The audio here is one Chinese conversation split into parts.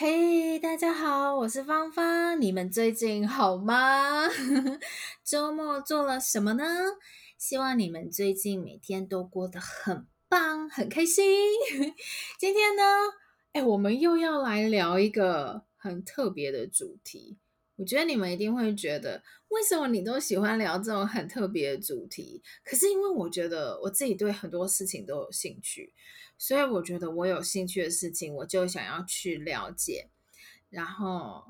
嘿大家好，我是芳芳，你们最近好吗？周末做了什么呢？希望你们最近每天都过得很棒，很开心。今天呢，哎，我们又要来聊一个很特别的主题。我觉得你们一定会觉得，为什么你都喜欢聊这种很特别的主题？可是因为我觉得我自己对很多事情都有兴趣。所以我觉得我有兴趣的事情，我就想要去了解。然后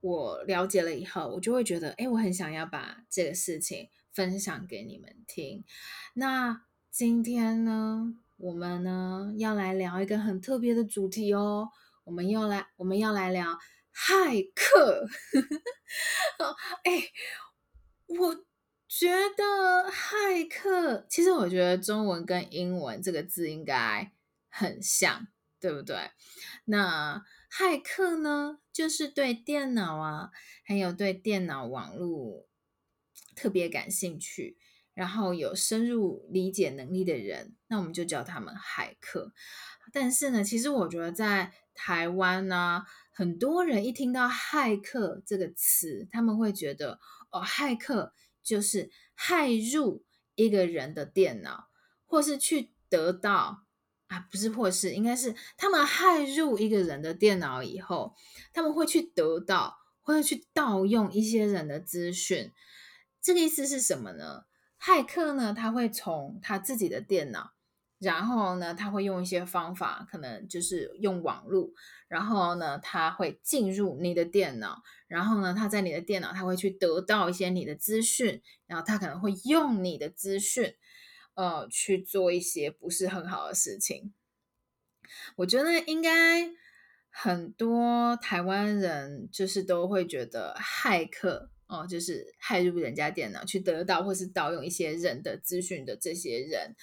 我了解了以后，我就会觉得，哎，我很想要把这个事情分享给你们听。那今天呢，我们呢要来聊一个很特别的主题哦。我们要来，我们要来聊骇客。哎，我。觉得骇客，其实我觉得中文跟英文这个字应该很像，对不对？那骇客呢，就是对电脑啊，还有对电脑网络特别感兴趣，然后有深入理解能力的人，那我们就叫他们骇客。但是呢，其实我觉得在台湾呢，很多人一听到骇客这个词，他们会觉得哦，骇客。就是骇入一个人的电脑，或是去得到啊，不是或是，应该是他们骇入一个人的电脑以后，他们会去得到，会去盗用一些人的资讯。这个意思是什么呢？骇客呢，他会从他自己的电脑。然后呢，他会用一些方法，可能就是用网络。然后呢，他会进入你的电脑。然后呢，他在你的电脑，他会去得到一些你的资讯。然后他可能会用你的资讯，呃，去做一些不是很好的事情。我觉得应该很多台湾人就是都会觉得骇客。哦，就是骇入人家电脑去得到或是盗用一些人的资讯的这些人，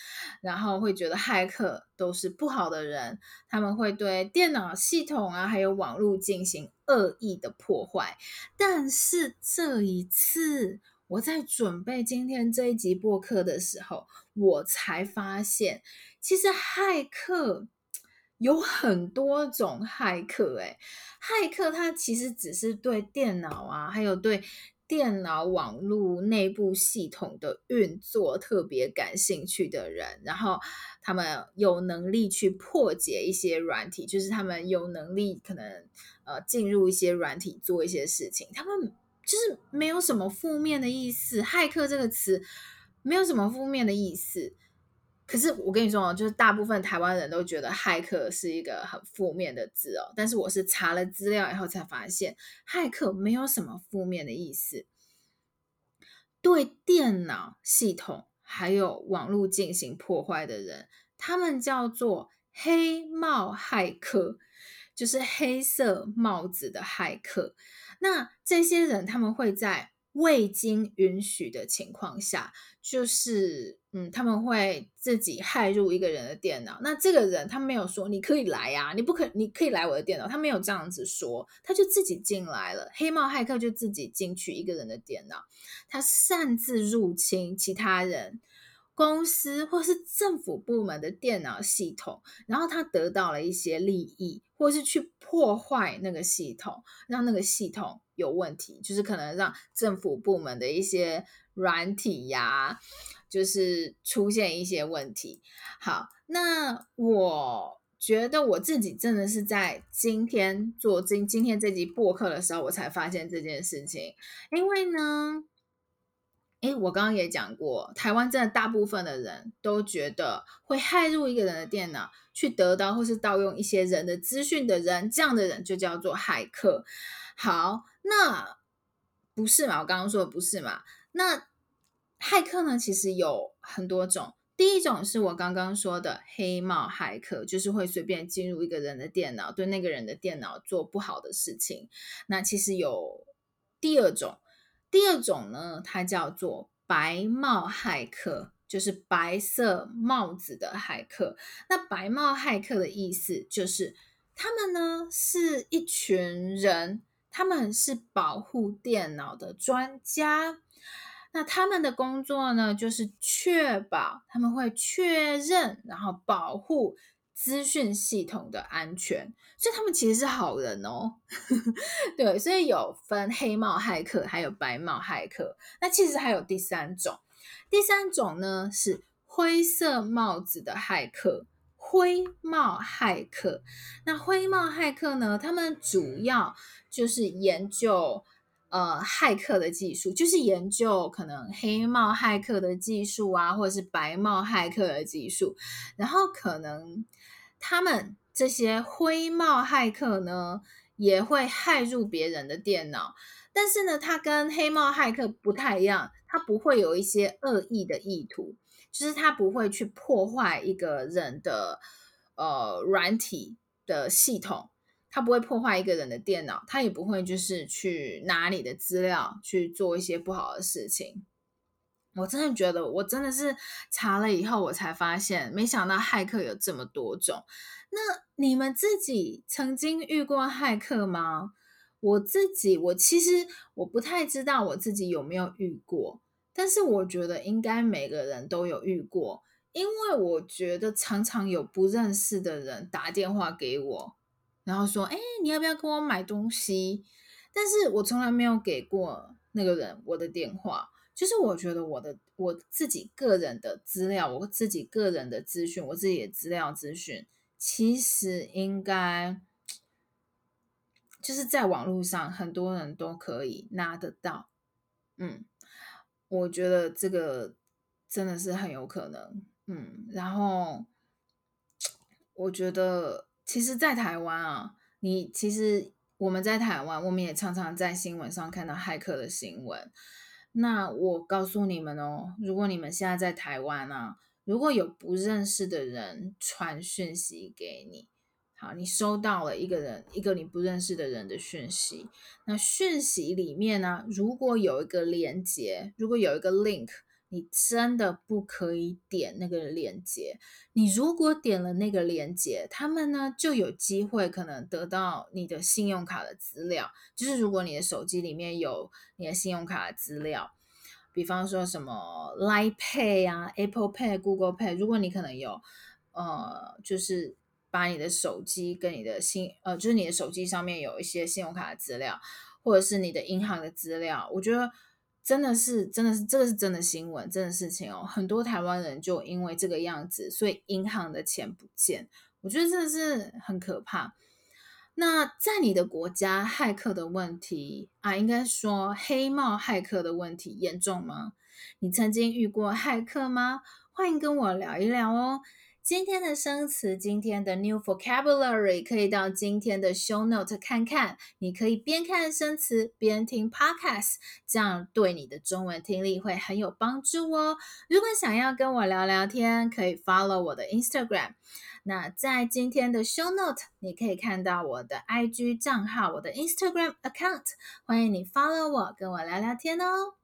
然后会觉得骇客都是不好的人，他们会对电脑系统啊还有网络进行恶意的破坏。但是这一次我在准备今天这一集播客的时候，我才发现，其实骇客有很多种骇客，诶，骇客他其实只是对电脑啊，还有对。电脑网络内部系统的运作特别感兴趣的人，然后他们有能力去破解一些软体，就是他们有能力可能呃进入一些软体做一些事情，他们就是没有什么负面的意思。骇客这个词没有什么负面的意思。可是我跟你说哦，就是大部分台湾人都觉得骇客是一个很负面的字哦。但是我是查了资料以后才发现，骇客没有什么负面的意思。对电脑系统还有网络进行破坏的人，他们叫做黑帽骇客，就是黑色帽子的骇客。那这些人他们会在未经允许的情况下，就是嗯，他们会自己骇入一个人的电脑。那这个人他没有说你可以来呀，你不可你可以来我的电脑，他没有这样子说，他就自己进来了。黑帽骇客就自己进去一个人的电脑，他擅自入侵其他人公司或是政府部门的电脑系统，然后他得到了一些利益，或是去破坏那个系统，让那个系统。有问题，就是可能让政府部门的一些软体呀，就是出现一些问题。好，那我觉得我自己真的是在今天做今今天这集播客的时候，我才发现这件事情。因为呢，诶，我刚刚也讲过，台湾真的大部分的人都觉得会骇入一个人的电脑，去得到或是盗用一些人的资讯的人，这样的人就叫做骇客。好。那不是嘛？我刚刚说的不是嘛？那骇客呢？其实有很多种。第一种是我刚刚说的黑帽骇客，就是会随便进入一个人的电脑，对那个人的电脑做不好的事情。那其实有第二种，第二种呢，它叫做白帽骇客，就是白色帽子的骇客。那白帽骇客的意思就是，他们呢是一群人。他们是保护电脑的专家，那他们的工作呢，就是确保他们会确认，然后保护资讯系统的安全，所以他们其实是好人哦。对，所以有分黑帽骇客，还有白帽骇客。那其实还有第三种，第三种呢是灰色帽子的骇客。灰帽骇客，那灰帽骇客呢？他们主要就是研究呃骇客的技术，就是研究可能黑帽骇客的技术啊，或者是白帽骇客的技术。然后可能他们这些灰帽骇客呢，也会骇入别人的电脑，但是呢，他跟黑帽骇客不太一样，他不会有一些恶意的意图。就是他不会去破坏一个人的呃软体的系统，他不会破坏一个人的电脑，他也不会就是去拿你的资料去做一些不好的事情。我真的觉得，我真的是查了以后，我才发现，没想到骇客有这么多种。那你们自己曾经遇过骇客吗？我自己，我其实我不太知道我自己有没有遇过。但是我觉得应该每个人都有遇过，因为我觉得常常有不认识的人打电话给我，然后说：“哎，你要不要跟我买东西？”但是我从来没有给过那个人我的电话。就是我觉得我的我自己个人的资料，我自己个人的资讯，我自己的资料资讯，其实应该就是在网络上很多人都可以拿得到，嗯。我觉得这个真的是很有可能，嗯，然后我觉得其实，在台湾啊，你其实我们在台湾，我们也常常在新闻上看到骇客的新闻。那我告诉你们哦，如果你们现在在台湾啊，如果有不认识的人传讯息给你。好，你收到了一个人，一个你不认识的人的讯息。那讯息里面呢，如果有一个连接，如果有一个 link，你真的不可以点那个链接。你如果点了那个链接，他们呢就有机会可能得到你的信用卡的资料。就是如果你的手机里面有你的信用卡的资料，比方说什么 Line Pay 啊、Apple Pay、Google Pay，如果你可能有，呃，就是。把你的手机跟你的信，呃，就是你的手机上面有一些信用卡的资料，或者是你的银行的资料，我觉得真的是，真的是，这个是真的新闻，真的事情哦。很多台湾人就因为这个样子，所以银行的钱不见，我觉得真的是很可怕。那在你的国家，骇客的问题啊，应该说黑帽骇客的问题严重吗？你曾经遇过骇客吗？欢迎跟我聊一聊哦。今天的生词，今天的 new vocabulary，可以到今天的 show note 看看。你可以边看生词边听 podcast，这样对你的中文听力会很有帮助哦。如果想要跟我聊聊天，可以 follow 我的 Instagram。那在今天的 show note，你可以看到我的 IG 账号，我的 Instagram account，欢迎你 follow 我，跟我聊聊天哦。